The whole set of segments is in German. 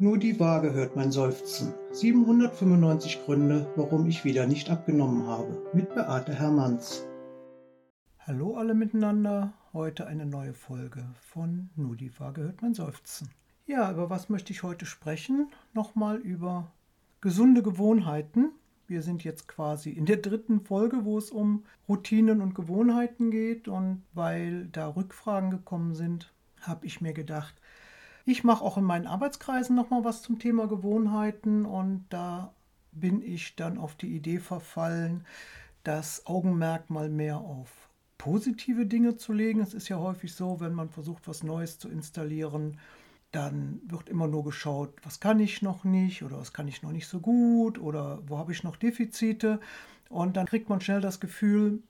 Nur die Waage hört mein Seufzen. 795 Gründe, warum ich wieder nicht abgenommen habe. Mit Beate Hermanns. Hallo alle miteinander. Heute eine neue Folge von Nur die Waage hört mein Seufzen. Ja, über was möchte ich heute sprechen? Nochmal über gesunde Gewohnheiten. Wir sind jetzt quasi in der dritten Folge, wo es um Routinen und Gewohnheiten geht. Und weil da Rückfragen gekommen sind, habe ich mir gedacht, ich mache auch in meinen Arbeitskreisen nochmal was zum Thema Gewohnheiten und da bin ich dann auf die Idee verfallen, das Augenmerk mal mehr auf positive Dinge zu legen. Es ist ja häufig so, wenn man versucht, was Neues zu installieren, dann wird immer nur geschaut, was kann ich noch nicht oder was kann ich noch nicht so gut oder wo habe ich noch Defizite. Und dann kriegt man schnell das Gefühl,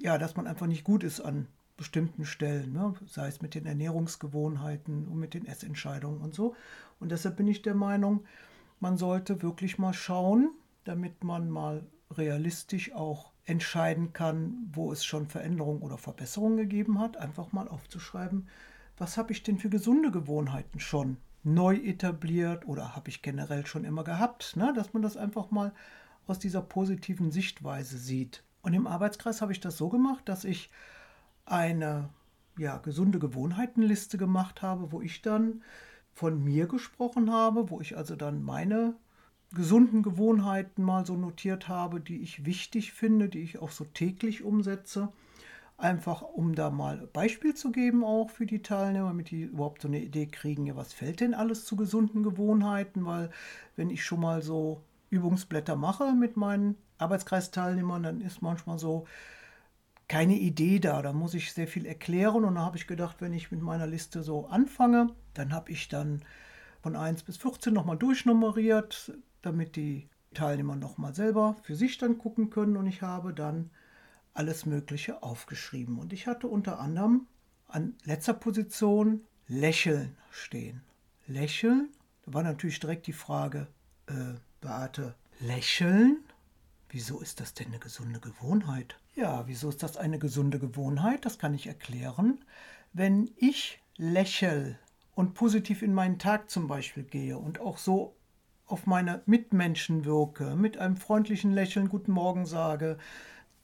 ja, dass man einfach nicht gut ist an bestimmten Stellen, ne? sei es mit den Ernährungsgewohnheiten und mit den Essentscheidungen und so. Und deshalb bin ich der Meinung, man sollte wirklich mal schauen, damit man mal realistisch auch entscheiden kann, wo es schon Veränderungen oder Verbesserungen gegeben hat, einfach mal aufzuschreiben, was habe ich denn für gesunde Gewohnheiten schon neu etabliert oder habe ich generell schon immer gehabt, ne? dass man das einfach mal aus dieser positiven Sichtweise sieht. Und im Arbeitskreis habe ich das so gemacht, dass ich eine ja, gesunde Gewohnheitenliste gemacht habe, wo ich dann von mir gesprochen habe, wo ich also dann meine gesunden Gewohnheiten mal so notiert habe, die ich wichtig finde, die ich auch so täglich umsetze. Einfach um da mal Beispiel zu geben, auch für die Teilnehmer, damit die überhaupt so eine Idee kriegen, ja, was fällt denn alles zu gesunden Gewohnheiten? Weil, wenn ich schon mal so Übungsblätter mache mit meinen Arbeitskreisteilnehmern, dann ist manchmal so, keine Idee da. Da muss ich sehr viel erklären. Und da habe ich gedacht, wenn ich mit meiner Liste so anfange, dann habe ich dann von 1 bis 14 nochmal durchnummeriert, damit die Teilnehmer nochmal selber für sich dann gucken können. Und ich habe dann alles Mögliche aufgeschrieben. Und ich hatte unter anderem an letzter Position Lächeln stehen. Lächeln? Da war natürlich direkt die Frage, äh, Beate, Lächeln? Wieso ist das denn eine gesunde Gewohnheit? Ja, wieso ist das eine gesunde Gewohnheit? Das kann ich erklären. Wenn ich lächel und positiv in meinen Tag zum Beispiel gehe und auch so auf meine Mitmenschen wirke, mit einem freundlichen Lächeln Guten Morgen sage,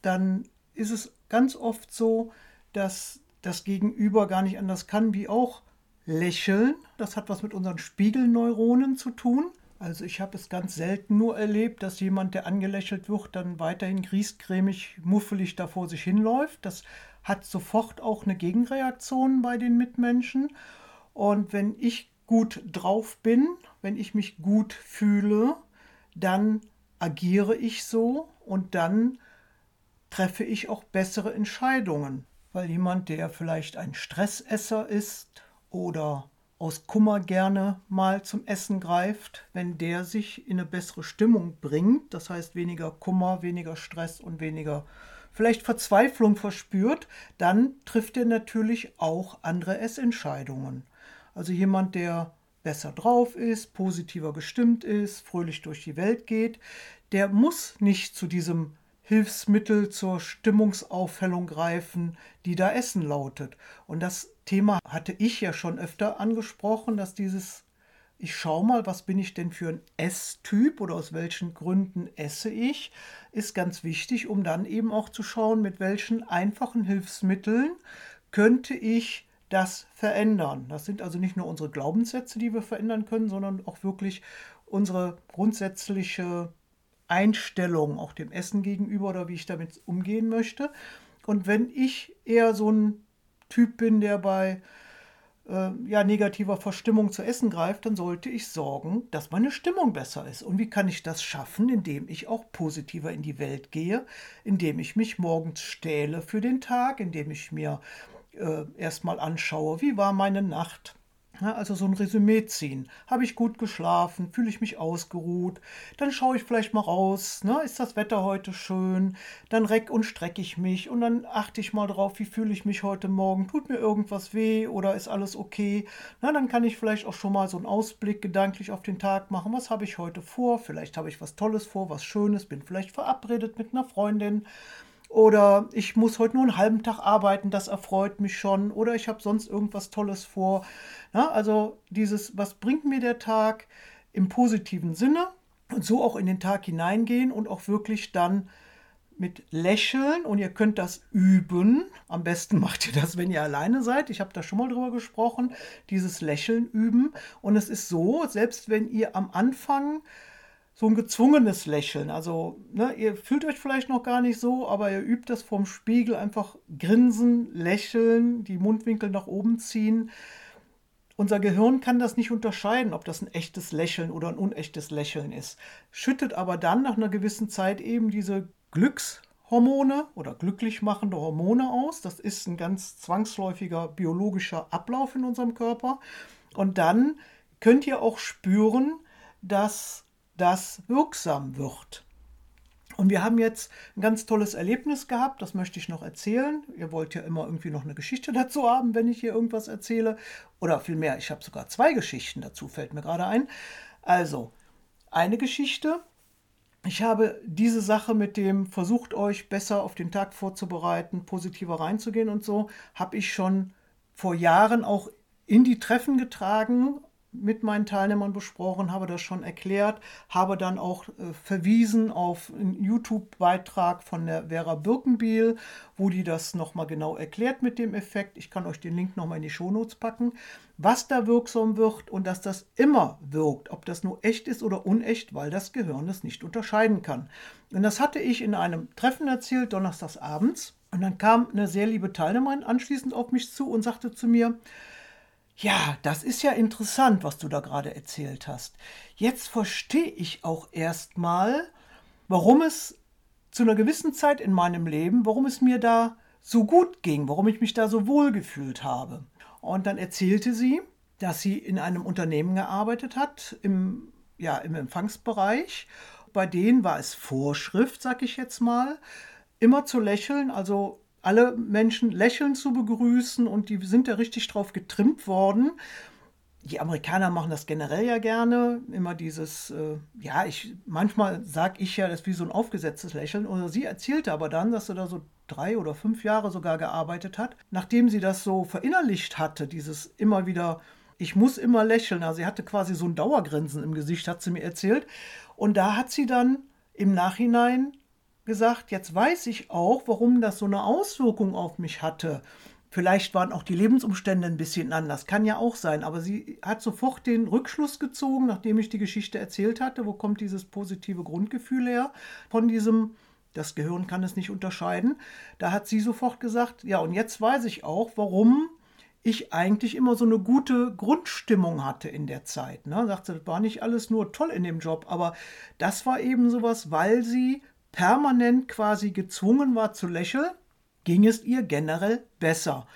dann ist es ganz oft so, dass das Gegenüber gar nicht anders kann, wie auch lächeln. Das hat was mit unseren Spiegelneuronen zu tun. Also ich habe es ganz selten nur erlebt, dass jemand, der angelächelt wird, dann weiterhin griesgrämig, muffelig da vor sich hinläuft. Das hat sofort auch eine Gegenreaktion bei den Mitmenschen. Und wenn ich gut drauf bin, wenn ich mich gut fühle, dann agiere ich so und dann treffe ich auch bessere Entscheidungen. Weil jemand, der vielleicht ein Stressesser ist oder aus Kummer gerne mal zum Essen greift, wenn der sich in eine bessere Stimmung bringt, das heißt weniger Kummer, weniger Stress und weniger vielleicht Verzweiflung verspürt, dann trifft er natürlich auch andere Essentscheidungen. Also jemand, der besser drauf ist, positiver gestimmt ist, fröhlich durch die Welt geht, der muss nicht zu diesem Hilfsmittel zur Stimmungsaufhellung greifen, die da Essen lautet. Und das Thema hatte ich ja schon öfter angesprochen, dass dieses ich schaue mal, was bin ich denn für ein Esstyp oder aus welchen Gründen esse ich, ist ganz wichtig, um dann eben auch zu schauen, mit welchen einfachen Hilfsmitteln könnte ich das verändern. Das sind also nicht nur unsere Glaubenssätze, die wir verändern können, sondern auch wirklich unsere grundsätzliche Einstellung auch dem Essen gegenüber oder wie ich damit umgehen möchte. Und wenn ich eher so ein Typ bin, der bei äh, ja, negativer Verstimmung zu essen greift, dann sollte ich sorgen, dass meine Stimmung besser ist. Und wie kann ich das schaffen? Indem ich auch positiver in die Welt gehe, indem ich mich morgens stähle für den Tag, indem ich mir äh, erstmal anschaue, wie war meine Nacht, also so ein Resümee ziehen. Habe ich gut geschlafen? Fühle ich mich ausgeruht? Dann schaue ich vielleicht mal raus. Ne? Ist das Wetter heute schön? Dann reck und strecke ich mich und dann achte ich mal drauf, wie fühle ich mich heute Morgen? Tut mir irgendwas weh oder ist alles okay? Na, dann kann ich vielleicht auch schon mal so einen Ausblick gedanklich auf den Tag machen. Was habe ich heute vor? Vielleicht habe ich was Tolles vor, was Schönes, bin vielleicht verabredet mit einer Freundin Oder ich muss heute nur einen halben Tag arbeiten, das erfreut mich schon. Oder ich habe sonst irgendwas Tolles vor. Na, also dieses, was bringt mir der Tag im positiven Sinne? Und so auch in den Tag hineingehen und auch wirklich dann mit Lächeln und ihr könnt das üben. Am besten macht ihr das, wenn ihr alleine seid. Ich habe da schon mal drüber gesprochen, dieses Lächeln üben. Und es ist so, selbst wenn ihr am Anfang so ein gezwungenes Lächeln, also ne, ihr fühlt euch vielleicht noch gar nicht so, aber ihr übt das vorm Spiegel, einfach grinsen, lächeln, die Mundwinkel nach oben ziehen. Unser Gehirn kann das nicht unterscheiden, ob das ein echtes Lächeln oder ein unechtes Lächeln ist, schüttet aber dann nach einer gewissen Zeit eben diese Glückshormone oder glücklich machende Hormone aus. Das ist ein ganz zwangsläufiger biologischer Ablauf in unserem Körper. Und dann könnt ihr auch spüren, dass das wirksam wird. Und wir haben jetzt ein ganz tolles Erlebnis gehabt, das möchte ich noch erzählen. Ihr wollt ja immer irgendwie noch eine Geschichte dazu haben, wenn ich hier irgendwas erzähle. Oder vielmehr, ich habe sogar zwei Geschichten dazu, fällt mir gerade ein. Also, eine Geschichte, ich habe diese Sache mit dem versucht euch besser auf den Tag vorzubereiten, positiver reinzugehen und so, habe ich schon vor Jahren auch in die Treffen getragen, mit meinen Teilnehmern besprochen, habe das schon erklärt, habe dann auch äh, verwiesen auf einen YouTube-Beitrag von der Vera Birkenbiel, wo die das nochmal genau erklärt mit dem Effekt. Ich kann euch den Link nochmal in die Shownotes packen, was da wirksam wird und dass das immer wirkt, ob das nur echt ist oder unecht, weil das Gehirn es nicht unterscheiden kann. Und das hatte ich in einem Treffen erzählt, donnerstags abends. Und dann kam eine sehr liebe Teilnehmerin anschließend auf mich zu und sagte zu mir, ja, das ist ja interessant, was du da gerade erzählt hast. Jetzt verstehe ich auch erstmal, warum es zu einer gewissen Zeit in meinem Leben, warum es mir da so gut ging, warum ich mich da so wohl gefühlt habe. Und dann erzählte sie, dass sie in einem Unternehmen gearbeitet hat, im, ja, im Empfangsbereich. Bei denen war es Vorschrift, sag ich jetzt mal, immer zu lächeln, also alle Menschen lächelnd zu begrüßen und die sind da richtig drauf getrimmt worden. Die Amerikaner machen das generell ja gerne, immer dieses, äh, ja, ich, manchmal sage ich ja, das ist wie so ein aufgesetztes Lächeln. Oder sie erzählte aber dann, dass sie da so drei oder fünf Jahre sogar gearbeitet hat. Nachdem sie das so verinnerlicht hatte, dieses immer wieder, ich muss immer lächeln. Also sie hatte quasi so ein Dauergrinsen im Gesicht, hat sie mir erzählt. Und da hat sie dann im Nachhinein gesagt, jetzt weiß ich auch, warum das so eine Auswirkung auf mich hatte. Vielleicht waren auch die Lebensumstände ein bisschen anders, kann ja auch sein, aber sie hat sofort den Rückschluss gezogen, nachdem ich die Geschichte erzählt hatte, wo kommt dieses positive Grundgefühl her von diesem, das Gehirn kann es nicht unterscheiden. Da hat sie sofort gesagt, ja, und jetzt weiß ich auch, warum ich eigentlich immer so eine gute Grundstimmung hatte in der Zeit. Ne? Sagte, das war nicht alles nur toll in dem Job, aber das war eben sowas, weil sie permanent quasi gezwungen war zu lächeln, ging es ihr generell besser.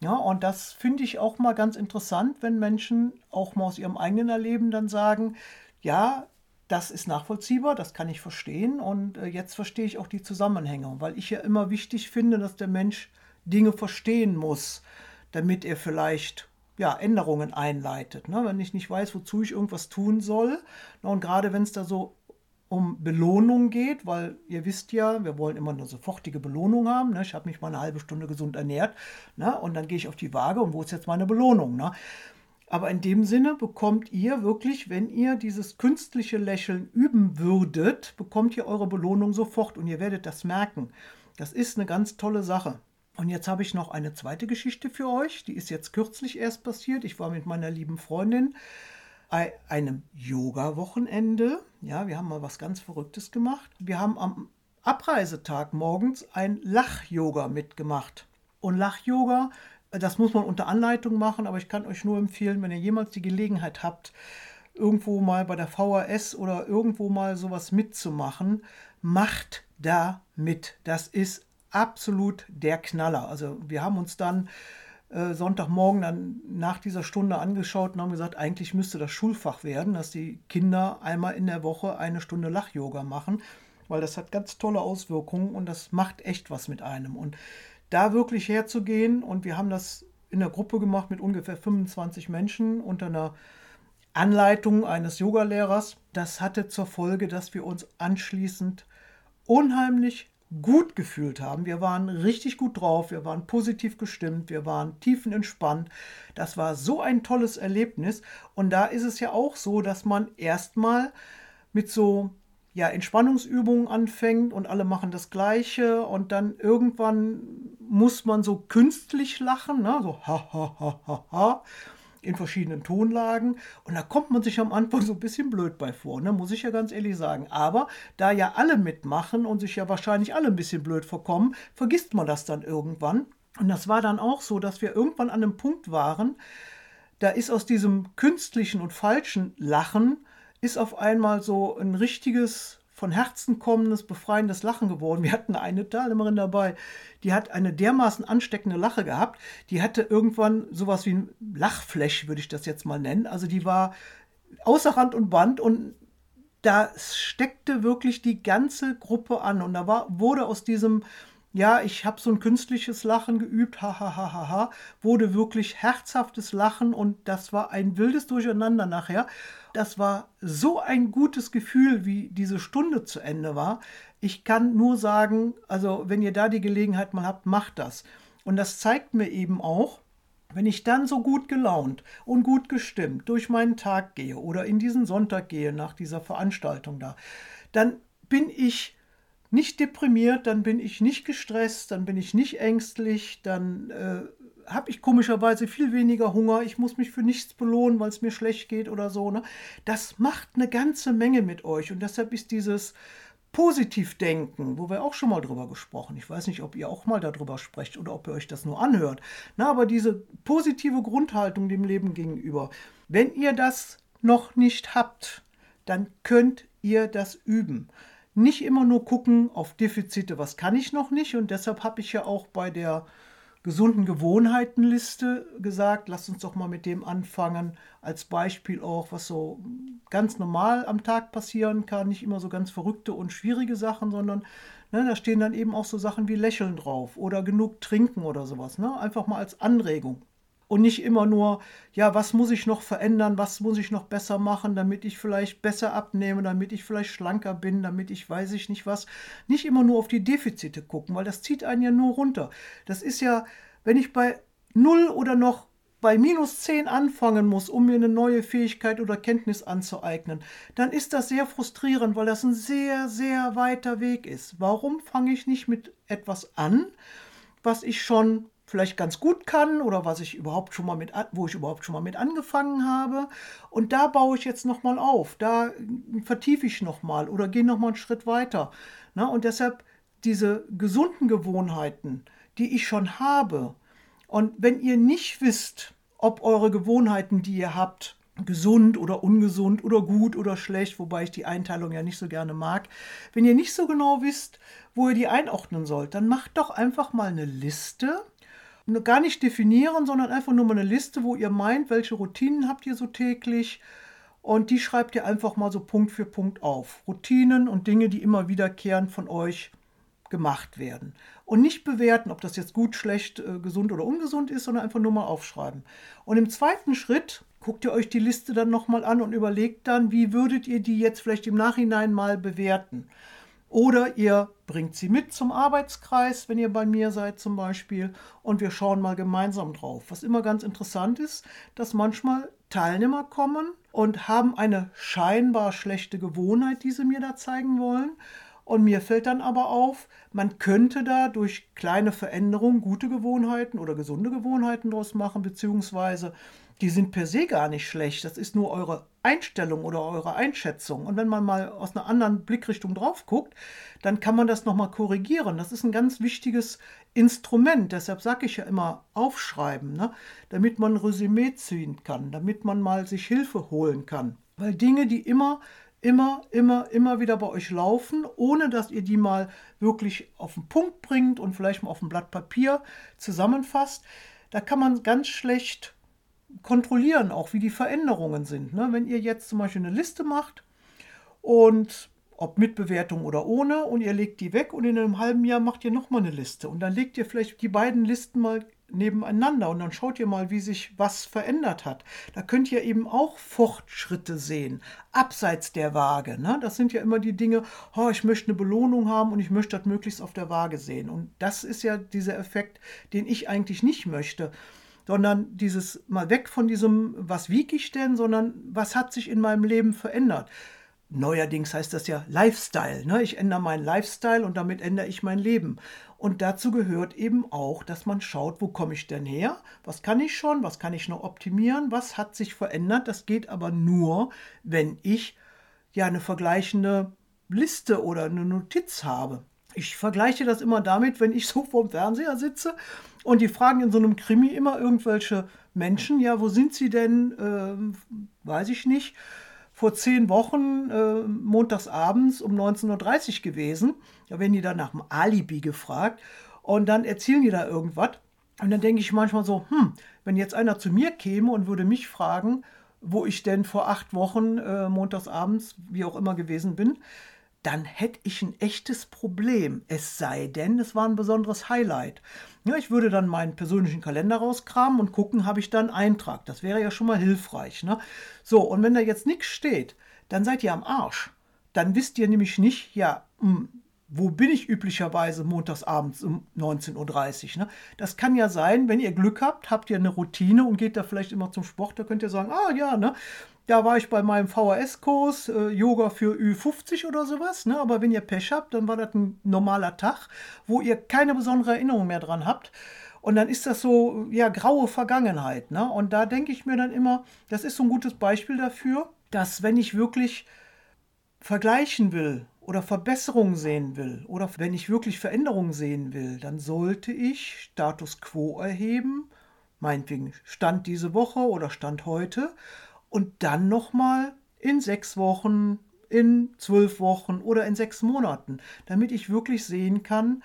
Ja, und das finde ich auch mal ganz interessant, wenn Menschen auch mal aus ihrem eigenen Erleben dann sagen, ja, das ist nachvollziehbar, das kann ich verstehen und äh, jetzt verstehe ich auch die Zusammenhänge, weil ich ja immer wichtig finde, dass der Mensch Dinge verstehen muss, damit er vielleicht ja, Änderungen einleitet. Ne? Wenn ich nicht weiß, wozu ich irgendwas tun soll, na, und gerade wenn es da so um Belohnung geht, weil ihr wisst ja, wir wollen immer eine sofortige Belohnung haben. Ne? Ich habe mich mal eine halbe Stunde gesund ernährt ne? und dann gehe ich auf die Waage und wo ist jetzt meine Belohnung? Ne? Aber in dem Sinne bekommt ihr wirklich, wenn ihr dieses künstliche Lächeln üben würdet, bekommt ihr eure Belohnung sofort und ihr werdet das merken. Das ist eine ganz tolle Sache. Und jetzt habe ich noch eine zweite Geschichte für euch. Die ist jetzt kürzlich erst passiert. Ich war mit meiner lieben Freundin einem Yoga-Wochenende. Ja, wir haben mal was ganz Verrücktes gemacht. Wir haben am Abreisetag morgens ein Lach-Yoga mitgemacht. Und Lach-Yoga, das muss man unter Anleitung machen, aber ich kann euch nur empfehlen, wenn ihr jemals die Gelegenheit habt, irgendwo mal bei der VHS oder irgendwo mal sowas mitzumachen, macht da mit. Das ist absolut der Knaller. Also wir haben uns dann äh, Sonntagmorgen dann nach dieser Stunde angeschaut und haben gesagt, eigentlich müsste das Schulfach werden, dass die Kinder einmal in der Woche eine Stunde Lach-Yoga machen, weil das hat ganz tolle Auswirkungen und das macht echt was mit einem. Und da wirklich herzugehen und wir haben das in der Gruppe gemacht mit ungefähr 25 Menschen unter einer Anleitung eines Yogalehrers. Das hatte zur Folge, dass wir uns anschließend unheimlich gut gefühlt haben. Wir waren richtig gut drauf, wir waren positiv gestimmt, wir waren tiefenentspannt. Das war so ein tolles Erlebnis. Und da ist es ja auch so, dass man erstmal mit so ja, Entspannungsübungen anfängt und alle machen das Gleiche und dann irgendwann muss man so künstlich lachen, ne? so ha ha ha ha ha in verschiedenen Tonlagen. Und da kommt man sich am Anfang so ein bisschen blöd bei vor, ne? muss ich ja ganz ehrlich sagen. Aber da ja alle mitmachen und sich ja wahrscheinlich alle ein bisschen blöd vorkommen, vergisst man das dann irgendwann. Und das war dann auch so, dass wir irgendwann an einem Punkt waren, da ist aus diesem künstlichen und falschen Lachen, ist auf einmal so ein richtiges von Herzen kommendes, befreiendes Lachen geworden. Wir hatten eine Teilnehmerin dabei, die hat eine dermaßen ansteckende Lache gehabt, die hatte irgendwann sowas wie ein Lachflash, würde ich das jetzt mal nennen. Also die war außer Rand und Band und da steckte wirklich die ganze Gruppe an und da war, wurde aus diesem ja, ich habe so ein künstliches Lachen geübt, ha, ha, ha, ha, ha, wurde wirklich herzhaftes Lachen und das war ein wildes Durcheinander nachher. Das war so ein gutes Gefühl, wie diese Stunde zu Ende war. Ich kann nur sagen, also wenn ihr da die Gelegenheit mal habt, macht das. Und das zeigt mir eben auch, wenn ich dann so gut gelaunt und gut gestimmt durch meinen Tag gehe oder in diesen Sonntag gehe nach dieser Veranstaltung da, dann bin ich nicht deprimiert, dann bin ich nicht gestresst, dann bin ich nicht ängstlich, dann äh, habe ich komischerweise viel weniger Hunger, ich muss mich für nichts belohnen, weil es mir schlecht geht oder so. Ne? Das macht eine ganze Menge mit euch und deshalb ist dieses Positivdenken, wo wir auch schon mal drüber gesprochen. Ich weiß nicht, ob ihr auch mal darüber sprecht oder ob ihr euch das nur anhört. Na, aber diese positive Grundhaltung dem Leben gegenüber, wenn ihr das noch nicht habt, dann könnt ihr das üben nicht immer nur gucken auf Defizite, was kann ich noch nicht. Und deshalb habe ich ja auch bei der gesunden Gewohnheitenliste gesagt, lasst uns doch mal mit dem anfangen, als Beispiel auch, was so ganz normal am Tag passieren kann, nicht immer so ganz verrückte und schwierige Sachen, sondern ne, da stehen dann eben auch so Sachen wie Lächeln drauf oder genug trinken oder sowas, ne? einfach mal als Anregung und nicht immer nur, ja, was muss ich noch verändern, was muss ich noch besser machen, damit ich vielleicht besser abnehme, damit ich vielleicht schlanker bin, damit ich weiß ich nicht was. Nicht immer nur auf die Defizite gucken, weil das zieht einen ja nur runter. Das ist ja, wenn ich bei 0 oder noch bei minus 10 anfangen muss, um mir eine neue Fähigkeit oder Kenntnis anzueignen, dann ist das sehr frustrierend, weil das ein sehr, sehr weiter Weg ist. Warum fange ich nicht mit etwas an, was ich schon vielleicht ganz gut kann oder was ich überhaupt schon mal mit, wo ich überhaupt schon mal mit angefangen habe. Und da baue ich jetzt nochmal auf, da vertiefe ich nochmal oder gehe nochmal einen Schritt weiter. Na, und deshalb diese gesunden Gewohnheiten, die ich schon habe. Und wenn ihr nicht wisst, ob eure Gewohnheiten, die ihr habt, gesund oder ungesund oder gut oder schlecht, wobei ich die Einteilung ja nicht so gerne mag. Wenn ihr nicht so genau wisst, wo ihr die einordnen sollt, dann macht doch einfach mal eine Liste gar nicht definieren, sondern einfach nur mal eine Liste, wo ihr meint, welche Routinen habt ihr so täglich. Und die schreibt ihr einfach mal so Punkt für Punkt auf. Routinen und Dinge, die immer wiederkehrend von euch gemacht werden. Und nicht bewerten, ob das jetzt gut, schlecht, äh, gesund oder ungesund ist, sondern einfach nur mal aufschreiben. Und im zweiten Schritt guckt ihr euch die Liste dann nochmal an und überlegt dann, wie würdet ihr die jetzt vielleicht im Nachhinein mal bewerten. Oder ihr bringt sie mit zum Arbeitskreis, wenn ihr bei mir seid zum Beispiel, und wir schauen mal gemeinsam drauf. Was immer ganz interessant ist, dass manchmal Teilnehmer kommen und haben eine scheinbar schlechte Gewohnheit, die sie mir da zeigen wollen. Und mir fällt dann aber auf, man könnte da durch kleine Veränderungen gute Gewohnheiten oder gesunde Gewohnheiten draus machen, beziehungsweise die sind per se gar nicht schlecht. Das ist nur eure Einstellung oder eure Einschätzung. Und wenn man mal aus einer anderen Blickrichtung drauf guckt, dann kann man das nochmal korrigieren. Das ist ein ganz wichtiges Instrument. Deshalb sage ich ja immer aufschreiben, ne? damit man ein Resümee ziehen kann, damit man mal sich Hilfe holen kann. Weil Dinge, die immer immer, immer, immer wieder bei euch laufen, ohne dass ihr die mal wirklich auf den Punkt bringt und vielleicht mal auf ein Blatt Papier zusammenfasst. Da kann man ganz schlecht kontrollieren auch, wie die Veränderungen sind. Ne? Wenn ihr jetzt zum Beispiel eine Liste macht und ob mit Bewertung oder ohne und ihr legt die weg und in einem halben Jahr macht ihr nochmal eine Liste und dann legt ihr vielleicht die beiden Listen mal nebeneinander und dann schaut ihr mal, wie sich was verändert hat. Da könnt ihr eben auch Fortschritte sehen, abseits der Waage. Ne? Das sind ja immer die Dinge, oh, ich möchte eine Belohnung haben und ich möchte das möglichst auf der Waage sehen. Und das ist ja dieser Effekt, den ich eigentlich nicht möchte sondern dieses mal weg von diesem, was wiege ich denn, sondern was hat sich in meinem Leben verändert. Neuerdings heißt das ja Lifestyle. Ne? Ich ändere meinen Lifestyle und damit ändere ich mein Leben. Und dazu gehört eben auch, dass man schaut, wo komme ich denn her? Was kann ich schon? Was kann ich noch optimieren? Was hat sich verändert? Das geht aber nur, wenn ich ja eine vergleichende Liste oder eine Notiz habe. Ich vergleiche das immer damit, wenn ich so vorm Fernseher sitze und die fragen in so einem Krimi immer irgendwelche Menschen, ja, wo sind sie denn? Ähm, weiß ich nicht vor zehn Wochen äh, montags abends um 19.30 Uhr gewesen. Da werden die dann nach dem Alibi gefragt und dann erzählen die da irgendwas. Und dann denke ich manchmal so, hm, wenn jetzt einer zu mir käme und würde mich fragen, wo ich denn vor acht Wochen äh, montags abends, wie auch immer gewesen bin, dann hätte ich ein echtes Problem. Es sei denn, es war ein besonderes Highlight. Ja, ich würde dann meinen persönlichen Kalender rauskramen und gucken, habe ich da einen Eintrag. Das wäre ja schon mal hilfreich. Ne? So, und wenn da jetzt nichts steht, dann seid ihr am Arsch. Dann wisst ihr nämlich nicht, ja, hm, wo bin ich üblicherweise montagsabends um 19.30 Uhr? Ne? Das kann ja sein, wenn ihr Glück habt, habt ihr eine Routine und geht da vielleicht immer zum Sport, da könnt ihr sagen, ah ja, ne, da war ich bei meinem VHS-Kurs, äh, Yoga für Ü50 oder sowas. Ne? Aber wenn ihr Pech habt, dann war das ein normaler Tag, wo ihr keine besondere Erinnerung mehr dran habt. Und dann ist das so, ja, graue Vergangenheit. Ne? Und da denke ich mir dann immer, das ist so ein gutes Beispiel dafür, dass wenn ich wirklich vergleichen will oder Verbesserungen sehen will oder wenn ich wirklich Veränderungen sehen will, dann sollte ich Status quo erheben, meinetwegen Stand diese Woche oder Stand heute und dann nochmal in sechs Wochen, in zwölf Wochen oder in sechs Monaten, damit ich wirklich sehen kann,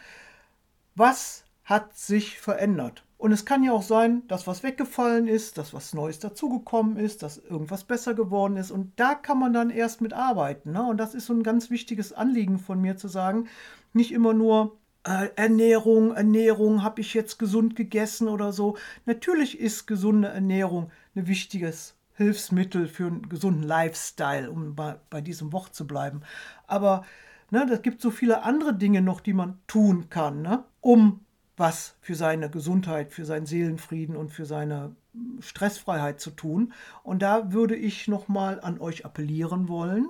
was hat sich verändert. Und es kann ja auch sein, dass was weggefallen ist, dass was Neues dazugekommen ist, dass irgendwas besser geworden ist. Und da kann man dann erst mit arbeiten. Ne? Und das ist so ein ganz wichtiges Anliegen von mir zu sagen, nicht immer nur, äh, Ernährung, Ernährung, habe ich jetzt gesund gegessen oder so. Natürlich ist gesunde Ernährung ein wichtiges Hilfsmittel für einen gesunden Lifestyle, um bei, bei diesem Wort zu bleiben. Aber ne, das gibt so viele andere Dinge noch, die man tun kann, ne, um was für seine Gesundheit, für seinen Seelenfrieden und für seine Stressfreiheit zu tun. Und da würde ich nochmal an euch appellieren wollen,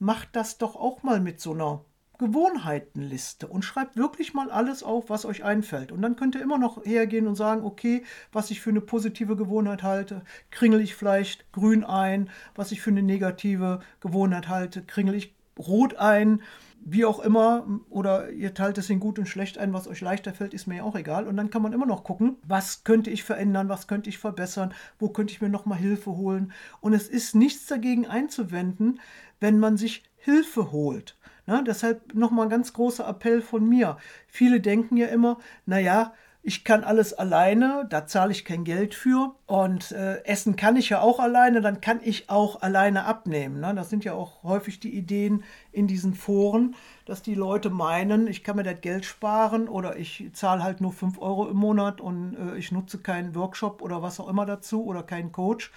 macht das doch auch mal mit so einer Gewohnheitenliste und schreibt wirklich mal alles auf, was euch einfällt. Und dann könnt ihr immer noch hergehen und sagen, okay, was ich für eine positive Gewohnheit halte, kringel ich vielleicht grün ein, was ich für eine negative Gewohnheit halte, kringel ich rot ein, wie auch immer, oder ihr teilt es in gut und schlecht ein, was euch leichter fällt, ist mir ja auch egal. Und dann kann man immer noch gucken, was könnte ich verändern, was könnte ich verbessern, wo könnte ich mir nochmal Hilfe holen. Und es ist nichts dagegen einzuwenden, wenn man sich Hilfe holt. Ne? Deshalb nochmal ein ganz großer Appell von mir. Viele denken ja immer, naja, ich kann alles alleine, da zahle ich kein Geld für. Und äh, essen kann ich ja auch alleine, dann kann ich auch alleine abnehmen. Ne? Das sind ja auch häufig die Ideen in diesen Foren, dass die Leute meinen, ich kann mir das Geld sparen oder ich zahle halt nur 5 Euro im Monat und äh, ich nutze keinen Workshop oder was auch immer dazu oder keinen Coach.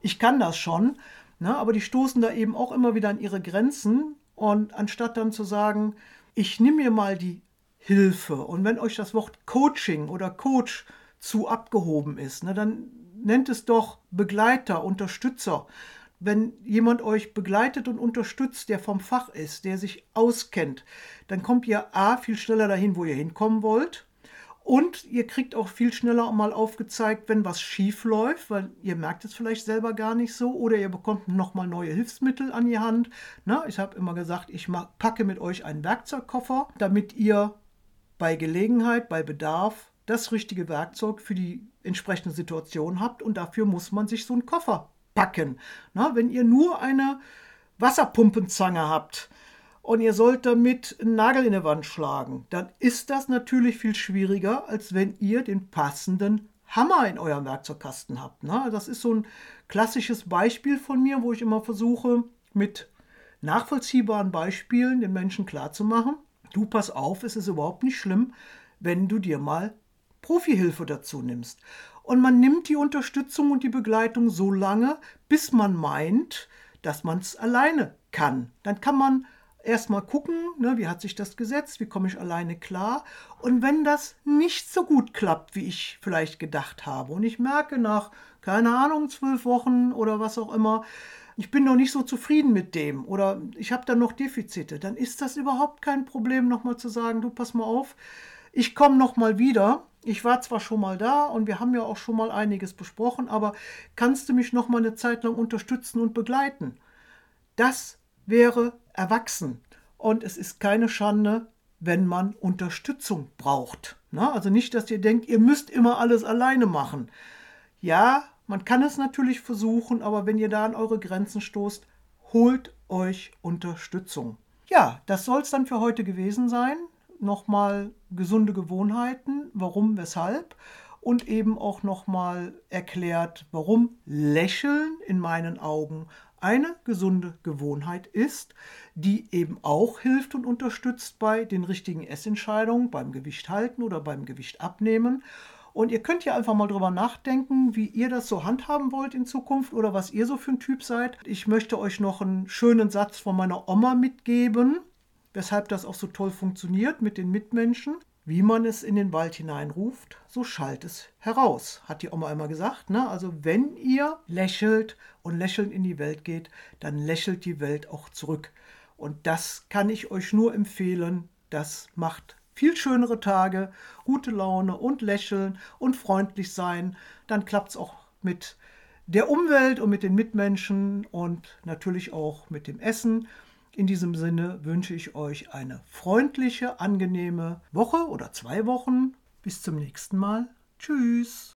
Ich kann das schon, ne? aber die stoßen da eben auch immer wieder an ihre Grenzen, und anstatt dann zu sagen, ich nehme mir mal die Hilfe und wenn euch das Wort Coaching oder Coach zu abgehoben ist, ne, dann nennt es doch Begleiter, Unterstützer. Wenn jemand euch begleitet und unterstützt, der vom Fach ist, der sich auskennt, dann kommt ihr A viel schneller dahin, wo ihr hinkommen wollt und ihr kriegt auch viel schneller mal aufgezeigt, wenn was schief läuft, weil ihr merkt es vielleicht selber gar nicht so oder ihr bekommt nochmal neue Hilfsmittel an die Hand. Na, ich habe immer gesagt, ich packe mit euch einen Werkzeugkoffer, damit ihr bei Gelegenheit, bei Bedarf das richtige Werkzeug für die entsprechende Situation habt und dafür muss man sich so einen Koffer packen. Na, wenn ihr nur eine Wasserpumpenzange habt, und ihr sollt damit einen Nagel in die Wand schlagen, dann ist das natürlich viel schwieriger, als wenn ihr den passenden Hammer in eurem Werkzeugkasten habt. Ne? Das ist so ein klassisches Beispiel von mir, wo ich immer versuche, mit nachvollziehbaren Beispielen den Menschen klarzumachen, du pass auf, es ist überhaupt nicht schlimm, wenn du dir mal Profihilfe dazu nimmst. Und man nimmt die Unterstützung und die Begleitung so lange, bis man meint, dass man es alleine kann. Dann kann man erstmal gucken, ne, wie hat sich das gesetzt, wie komme ich alleine klar. Und wenn das nicht so gut klappt, wie ich vielleicht gedacht habe, und ich merke nach, keine Ahnung, zwölf Wochen oder was auch immer, ich bin noch nicht so zufrieden mit dem oder ich habe da noch Defizite, dann ist das überhaupt kein Problem, nochmal zu sagen, du pass mal auf, ich komme nochmal wieder. Ich war zwar schon mal da und wir haben ja auch schon mal einiges besprochen, aber kannst du mich noch mal eine Zeit lang unterstützen und begleiten? Das wäre erwachsen und es ist keine Schande, wenn man Unterstützung braucht. Na, also nicht, dass ihr denkt, ihr müsst immer alles alleine machen. Ja, man kann es natürlich versuchen, aber wenn ihr da an eure Grenzen stoßt, holt euch Unterstützung. Ja, das soll es dann für heute gewesen sein. Nochmal gesunde Gewohnheiten, warum, weshalb und eben auch nochmal erklärt, warum Lächeln in meinen Augen eine gesunde Gewohnheit ist, die eben auch hilft und unterstützt bei den richtigen Essentscheidungen, beim Gewicht halten oder beim Gewicht abnehmen und ihr könnt ja einfach mal drüber nachdenken, wie ihr das so handhaben wollt in Zukunft oder was ihr so für ein Typ seid. Ich möchte euch noch einen schönen Satz von meiner Oma mitgeben, weshalb das auch so toll funktioniert mit den Mitmenschen. Wie man es in den Wald hineinruft, so schallt es heraus, hat die Oma immer gesagt. Ne? Also wenn ihr lächelt und lächelnd in die Welt geht, dann lächelt die Welt auch zurück. Und das kann ich euch nur empfehlen. Das macht viel schönere Tage, gute Laune und lächeln und freundlich sein. Dann klappt es auch mit der Umwelt und mit den Mitmenschen und natürlich auch mit dem Essen. In diesem Sinne wünsche ich euch eine freundliche, angenehme Woche oder zwei Wochen. Bis zum nächsten Mal. Tschüss.